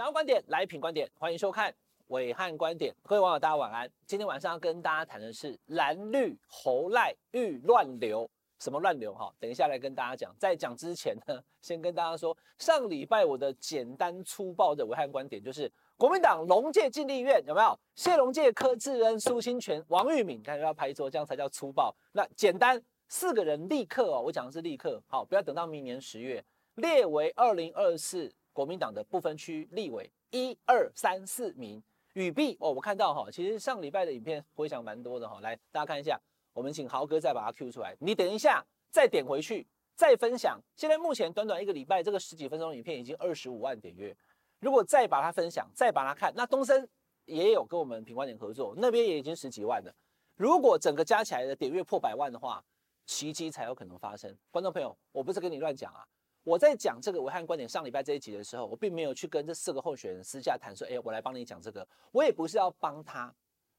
想要观点来品观点，欢迎收看暐瀚观点。各位网友，大家晚安。今天晚上要跟大家谈的是蓝绿侯赖欲乱流，什么乱流？哈，等一下来跟大家讲。在讲之前呢，先跟大家说，上礼拜我的简单粗暴的暐瀚观点就是，国民党龙介进立院有没有？谢龙介、柯志恩、苏清泉、王玉敏，看要拍桌，这样才叫粗暴。那简单四个人立刻哦，我讲的是立刻，好，不要等到明年十月，列为二零二四。国民党的不分区立委一二三四名，语毕哦，我看到哈，其实上礼拜的影片回响蛮多的哈，来大家看一下，我们请豪哥再把它 Q 出来，你等一下再点回去再分享。现在目前短短一个礼拜，这个十几分钟影片已经二十五万点阅，如果再把它分享，再把它看，那东森也有跟我们品观点合作，那边也已经十几万了。如果整个加起来的点阅破百万的话，奇迹才有可能发生。观众朋友，我不是跟你乱讲啊。我在讲这个维汉观点上礼拜这一集的时候，我并没有去跟这四个候选人私下谈说，哎，我来帮你讲这个，我也不是要帮他。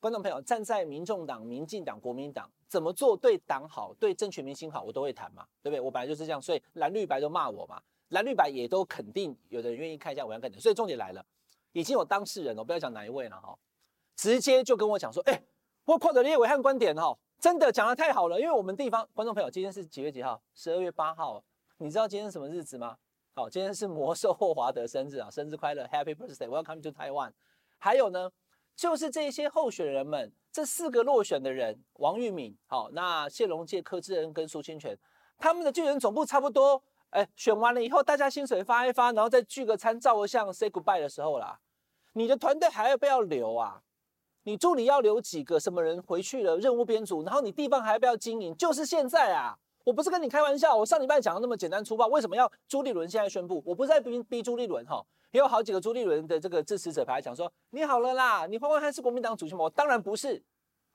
观众朋友，站在民众党、民进党、国民党怎么做对党好、对正权民心好，我都会谈嘛，对不对？我本来就是这样，所以蓝绿白都骂我嘛，蓝绿白也都肯定有人愿意看一下暐瀚观点。所以重点来了，已经有当事人了，我不要讲哪一位了哈，直接就跟我讲说，哎，我看到你暐瀚观点哈，真的讲得太好了，因为我们地方观众朋友，今天是几月几号？十二月八号。你知道今天是什么日子吗？好，今天是魔兽霍华德生日啊，生日快乐，Happy Birthday，Welcome to Taiwan。还有呢，就是这些候选人们，这四个落选的人，王玉敏，好，那谢龙介、柯志恩跟苏清泉，他们的巨人总部差不多，哎，选完了以后，大家薪水发一发，然后再聚个餐，照个相，say goodbye 的时候啦。你的团队还要不要留啊？你助理要留几个？什么人回去了？任务编组，然后你地方还要不要经营？就是现在啊。我不是跟你开玩笑，我上礼拜讲的那么简单粗暴，为什么要朱立伦现在宣布？我不是在逼逼朱立伦哈，也有好几个朱立伦的这个支持者牌讲说，你好了啦，你换换还是国民党主席吗？我当然不是，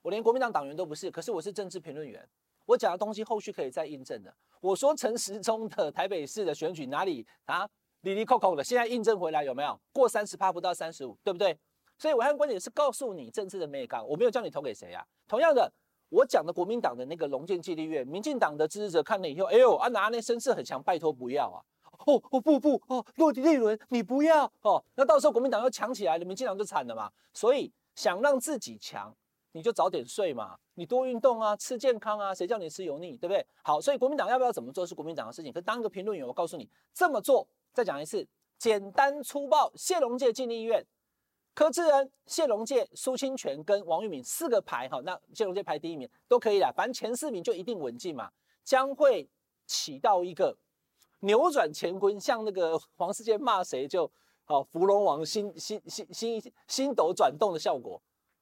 我连国民党党员都不是，可是我是政治评论员，我讲的东西后续可以再印证的。我说陈时中的台北市的选举哪里啊，哩哩扣扣的，现在印证回来有没有？过三十趴不到三十五，对不对？所以暐瀚观点是告诉你政治的美感，我没有叫你投给谁啊，同样的。我讲的国民党的那个龙介进立院，民进党的支持者看了以后，哎呦，啊拿那声势很强，拜托不要啊！哦哦不不哦，落地立伦你不要哦，那到时候国民党要强起来了，民进党就惨了嘛。所以想让自己强，你就早点睡嘛，你多运动啊，吃健康啊，谁叫你吃油腻，对不对？好，所以国民党要不要怎么做是国民党的事情。可当一个评论员，我告诉你，这么做，再讲一次，简单粗暴，谢龙介进立院。柯志恩、谢龙介、苏清泉跟王玉敏四个排哈，那谢龙介排第一名都可以啦，反正前四名就一定稳进嘛，将会起到一个扭转乾坤，像那个黄世坚骂谁就好，芙蓉王心心心心心斗转动的效果。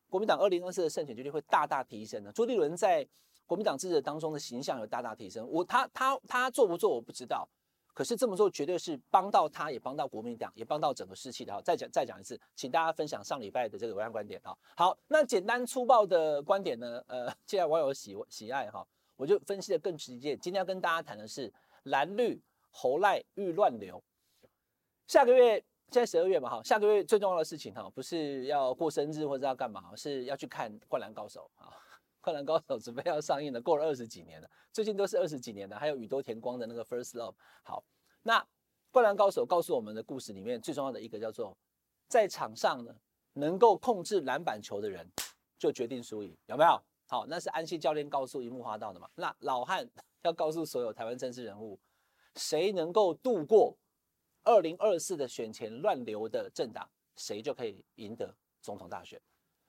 国民党二零二四的胜选几率会大大提升的。朱立伦在国民党支持当中的形象有大大提升，我他他他做不做我不知道。可是这么做绝对是帮到他，也帮到国民党，也帮到整个士气的。哈，再讲再讲一次，请大家分享上礼拜的这个暐瀚观点啊。好，那简单粗暴的观点呢？呃，既然网友喜喜爱哈，我就分析的更直接。今天要跟大家谈的是蓝绿侯赖欲乱流。下个月现在十二月嘛哈，下个月最重要的事情哈，不是要过生日或者要干嘛，是要去看《灌篮高手》啊。《灌篮高手》准备要上映了，过了二十几年了，最近都是二十几年的，还有宇多田光的那个《First Love》。好，那《灌篮高手》告诉我们的故事里面最重要的一个叫做，在场上呢，能够控制篮板球的人就决定输赢，有没有？好，那是安西教练告诉樱木花道的嘛。那老汉 要告诉所有台湾政治人物，谁能够度过二零二四的选前乱流的政党，谁就可以赢得总统大选。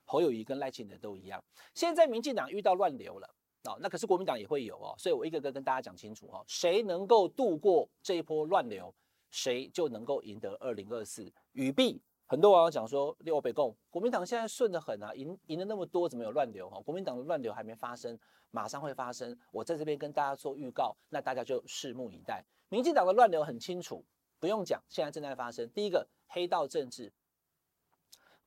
侯友宜跟赖清德都一样，现在民进党遇到乱流了哦，那可是国民党也会有哦，所以我一个个跟大家讲清楚哦，谁能够度过这一波乱流，谁就能够赢得二零二四。语毕，很多网友讲说六北共国民党现在顺得很啊，赢赢了那么多，怎么有乱流哈？国民党的乱流还没发生，马上会发生。我在这边跟大家做预告，那大家就拭目以待。民进党的乱流很清楚，不用讲，现在正在发生。第一个黑道政治。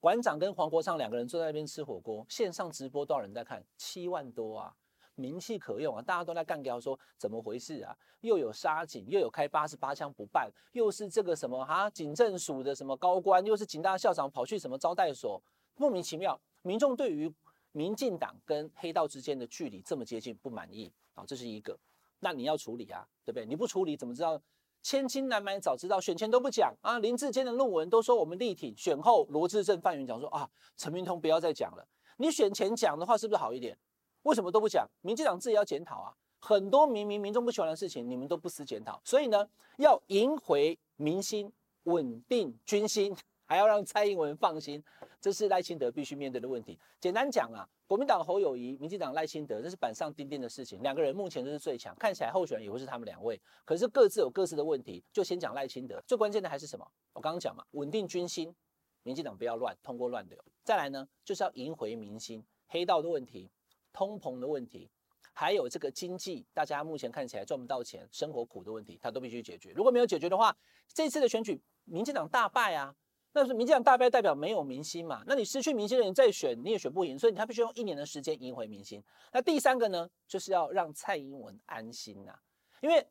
馆长跟黄国昌两个人坐在那边吃火锅，线上直播多少人在看？七万多啊，名气可用啊，大家都在干掉说怎么回事啊？又有杀警，又有开八十八枪不办，又是这个什么哈警政署的什么高官，又是警大校长跑去什么招待所，莫名其妙。民众对于民进党跟黑道之间的距离这么接近不满意啊，这是一个。那你要处理啊，对不对？你不处理怎么知道千金难买早知道，选前都不讲啊。林志坚的论文都说我们力挺，选后罗志正、范云讲说啊，陈明通不要再讲了。你选前讲的话是不是好一点？为什么都不讲？民进党自己要检讨啊。很多明明民众不喜欢的事情，你们都不思检讨。所以呢，要赢回民心，稳定军心，还要让蔡英文放心，这是赖清德必须面对的问题。简单讲啊，国民党侯友宜，民进党赖清德，这是板上钉钉的事情。两个人目前都是最强，看起来候选人也会是他们两位，可是各自有各自的问题。就先讲赖清德，最关键的还是什么？我刚刚讲嘛，稳定军心，民进党不要乱，通过乱流。再来呢，就是要赢回民心，黑道的问题，通膨的问题。还有这个经济，大家目前看起来赚不到钱，生活苦的问题，他都必须解决。如果没有解决的话，这次的选举，民进党大败啊，那是民进党大败代表没有民心嘛？那你失去民心的人再选，你也选不赢，所以他必须用一年的时间赢回民心。那第三个呢，就是要让蔡英文安心呐、啊，因为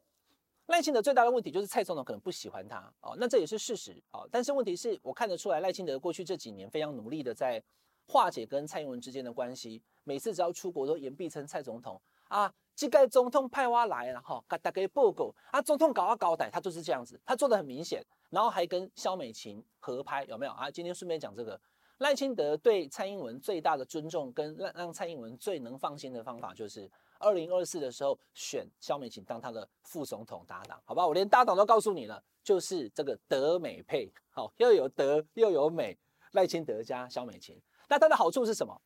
赖清德最大的问题就是蔡总统可能不喜欢他哦，那这也是事实哦。但是问题是我看得出来，赖清德过去这几年非常努力的在化解跟蔡英文之间的关系，每次只要出国都言必称蔡总统。啊，这个总统派我来了哈，给大家报告啊，总统搞啊搞歹，他就是这样子，他做的很明显，然后还跟萧美琴合拍，有没有啊？今天顺便讲这个，赖清德对蔡英文最大的尊重，跟让让蔡英文最能放心的方法，就是二零二四的时候选萧美琴当他的副总统搭档，好吧？我连搭档都告诉你了，就是这个德美配，好，又有德又有美，赖清德加萧美琴，那它的好处是什么？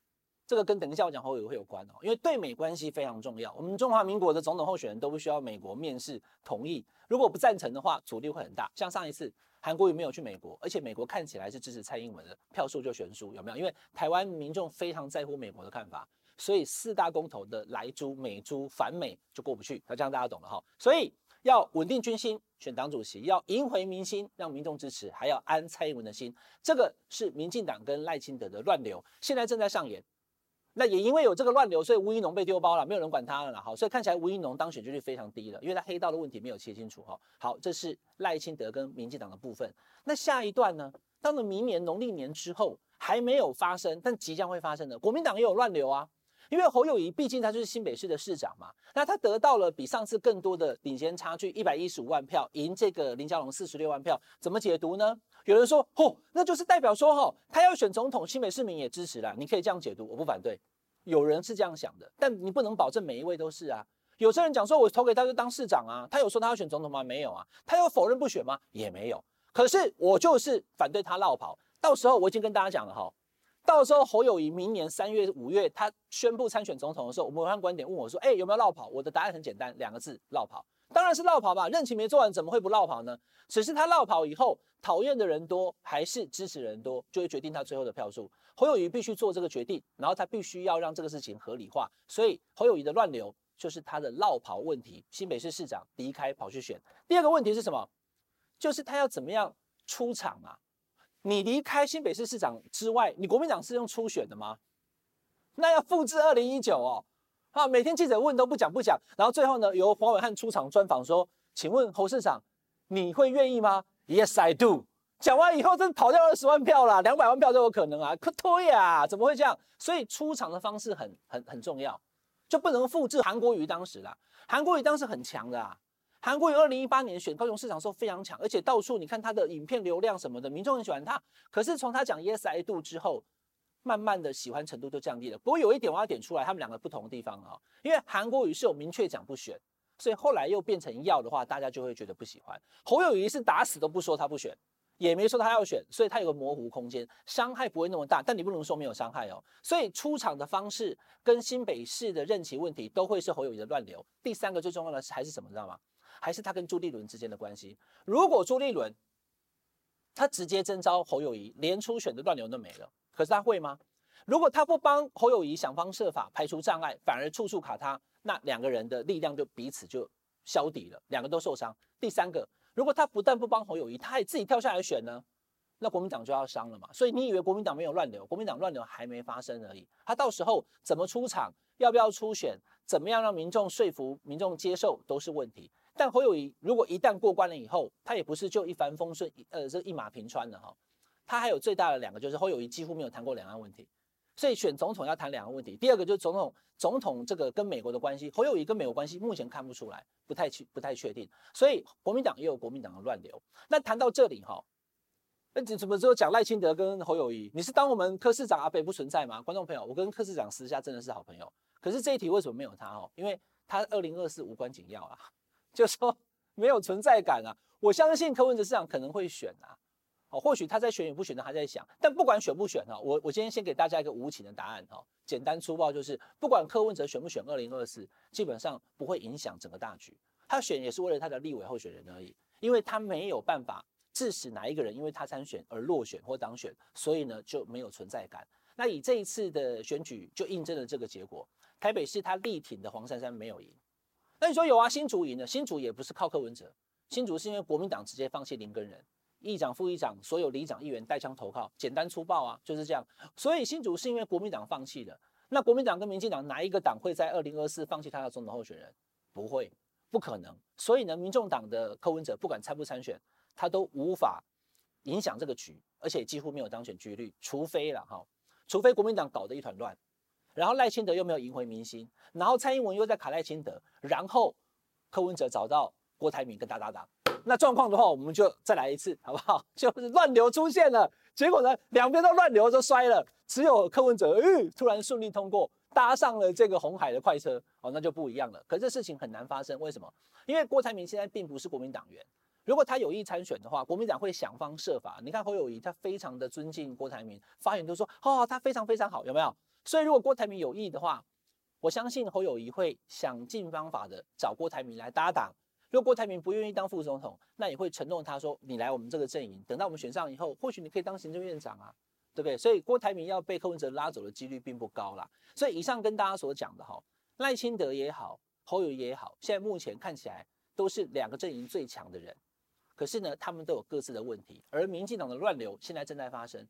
这个跟等一下我讲侯友宜会有关哦，因为对美关系非常重要。我们中华民国的总统候选人都不需要美国面试同意，如果不赞成的话，阻力会很大。像上一次韩国瑜没有去美国，而且美国看起来是支持蔡英文的，票数就悬殊，有没有？因为台湾民众非常在乎美国的看法，所以四大公投的来猪、美猪、反美就过不去。那这样大家懂了哈。所以要稳定军心，选党主席，要赢回民心，让民众支持，还要安蔡英文的心。这个是民进党跟赖清德的乱流，现在正在上演。那也因为有这个乱流，所以吴怡农被丢包了，没有人管他了啦。好，所以看起来吴怡农当选几率非常低了，因为他黑道的问题没有切清楚哈。好，这是赖清德跟民进党的部分。那下一段呢？到了明年农历年之后还没有发生，但即将会发生的，国民党也有乱流啊。因为侯友宜毕竟他就是新北市的市长嘛，那他得到了比上次更多的领先差距一百一十五万票，赢这个林佳龙四十六万票，怎么解读呢？有人说，嚯、哦，那就是代表说，吼，他要选总统，新北市民也支持了。你可以这样解读，我不反对。有人是这样想的，但你不能保证每一位都是啊。有些人讲说，我投给他就当市长啊，他有说他要选总统吗？没有啊。他有否认不选吗？也没有。可是我就是反对他落跑。到时候我已经跟大家讲了哈，到时候侯友谊明年三月、五月他宣布参选总统的时候，我们暐瀚观点问我说，哎，有没有落跑？我的答案很简单，两个字：落跑。当然是落跑吧，任期没做完怎么会不落跑呢？只是他落跑以后，讨厌的人多还是支持人多，就会决定他最后的票数。侯友谊必须做这个决定，然后他必须要让这个事情合理化。所以侯友谊的乱流就是他的落跑问题。新北市市长离开跑去选。第二个问题是什么？就是他要怎么样出场啊？你离开新北市市长之外，你国民党是用初选的吗？那要复制二零一九哦。啊，每天记者问都不讲不讲，然后最后呢，由黄伟汉出场专访说：“请问侯市长，你会愿意吗？”Yes, I do。讲完以后，真跑掉二十万票啦，两百万票都有可能啊！可推呀，怎么会这样？所以出场的方式很很很重要，就不能复制韩国瑜当时啦。韩国瑜当时很强的啊，韩国瑜二零一八年选高雄市长时候非常强，而且到处你看他的影片流量什么的，民众很喜欢他。可是从他讲 Yes, I do 之后，慢慢的喜欢程度就降低了。不过有一点我要点出来，他们两个不同的地方啊，因为韩国瑜是有明确讲不选，所以后来又变成要的话，大家就会觉得不喜欢。侯友宜是打死都不说他不选，也没说他要选，所以他有个模糊空间，伤害不会那么大。但你不能说没有伤害哦。所以出场的方式跟新北市的任期问题都会是侯友宜的乱流。第三个最重要的是还是什么，知道吗？还是他跟朱立伦之间的关系。如果朱立伦他直接征召侯友谊，连初选的乱流都没了。可是他会吗？如果他不帮侯友谊想方设法排除障碍，反而处处卡他，那两个人的力量就彼此就消底了，两个都受伤。第三个，如果他不但不帮侯友谊，他还自己跳下来选呢，那国民党就要伤了嘛。所以你以为国民党没有乱流？国民党乱流还没发生而已。他到时候怎么出场，要不要初选，怎么样让民众说服民众接受，都是问题。但侯友宜如果一旦过关了以后，他也不是就一帆风顺，呃，这一马平川的哈。他还有最大的两个，就是侯友宜几乎没有谈过两岸问题，所以选总统要谈两个问题，第二个就是总统总统这个跟美国的关系，侯友宜跟美国关系目前看不出来，不太确不太确定，所以国民党也有国民党的乱流。那谈到这里哈，那怎么只有讲赖清德跟侯友宜？你是当我们柯市长阿北不存在吗？观众朋友，我跟柯市长私下真的是好朋友，可是这一题为什么没有他哦？因为他二零二四无关紧要啊，就说 没有存在感啊。我相信柯文哲市长可能会选啊。哦，或许他在选与不选的还在想，但不管选不选哈，我我今天先给大家一个无情的答案哈，简单粗暴就是，不管柯文哲选不选二零二四，基本上不会影响整个大局。他选也是为了他的立委候选人而已，因为他没有办法致使哪一个人因为他参选而落选或当选，所以呢就没有存在感。那以这一次的选举就印证了这个结果，台北市他力挺的黄珊珊没有赢。那你说有啊，新竹赢了，新竹也不是靠柯文哲，新竹是因为国民党直接放弃林耕仁。议长、副议长，所有里长、议员带枪投靠，简单粗暴啊，就是这样。所以新竹是因为国民党放弃的。那国民党跟民进党哪一个党会在二零二四放弃他的总统候选人？不会，不可能。所以呢，民众党的柯文哲不管参不参选，他都无法影响这个局，而且几乎没有当选几率。除非了哈，除非国民党搞得一团乱，然后赖清德又没有赢回民心，然后蔡英文又在卡赖清德，然后柯文哲找到郭台铭跟他搭档。那状况的话，我们就再来一次，好不好？就是乱流出现了，结果呢，两边都乱流都摔了，只有柯文哲，嗯，突然顺利通过，搭上了这个红海的快车，哦，那就不一样了。可是这事情很难发生，为什么？因为郭台铭现在并不是国民党员，如果他有意参选的话，国民党会想方设法。你看侯友宜，他非常的尊敬郭台铭，发言都说，哦，他非常非常好，有没有？所以如果郭台铭有意的话，我相信侯友谊会想尽方法的找郭台铭来搭档。如果郭台铭不愿意当副总统，那也会承诺他说：“你来我们这个阵营，等到我们选上以后，或许你可以当行政院长啊，对不对？”所以郭台铭要被柯文哲拉走的几率并不高啦。所以以上跟大家所讲的哈，赖清德也好，侯友谊也好，现在目前看起来都是两个阵营最强的人。可是呢，他们都有各自的问题，而民进党的乱流现在正在发生。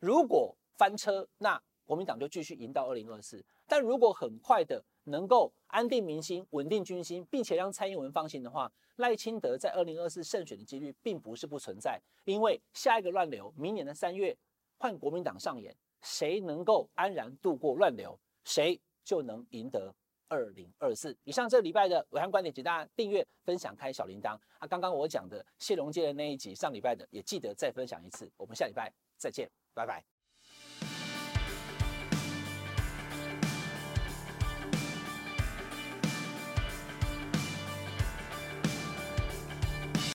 如果翻车，那国民党就继续赢到二零二四。但如果很快的，能够安定民心、稳定军心，并且让蔡英文放心的话，赖清德在二零二四胜选的几率并不是不存在。因为下一个乱流，明年的三月换国民党上演，谁能够安然度过乱流，谁就能赢得二零二四。以上这礼拜的暐瀚观点，请大家订阅、分享、开小铃铛。啊，刚刚我讲的谢龙介的那一集，上礼拜的也记得再分享一次。我们下礼拜再见，拜拜。